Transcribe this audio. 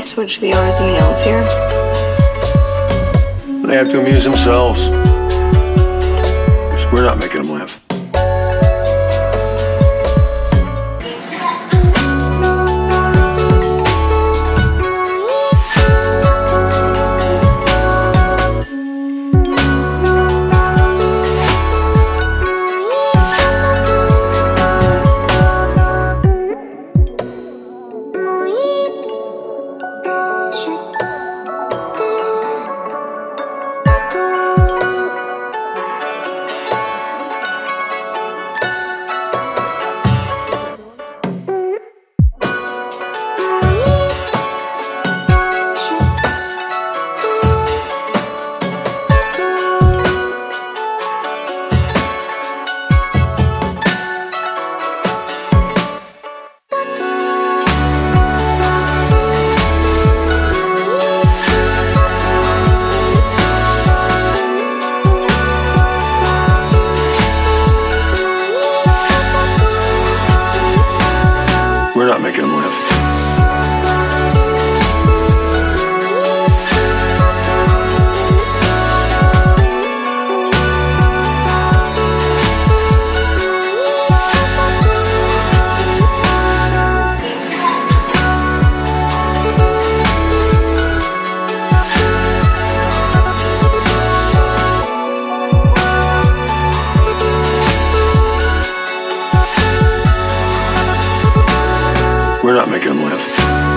switch the R's and the L's here? They have to amuse themselves. We're not making them laugh. Not making them laugh. not making them laugh.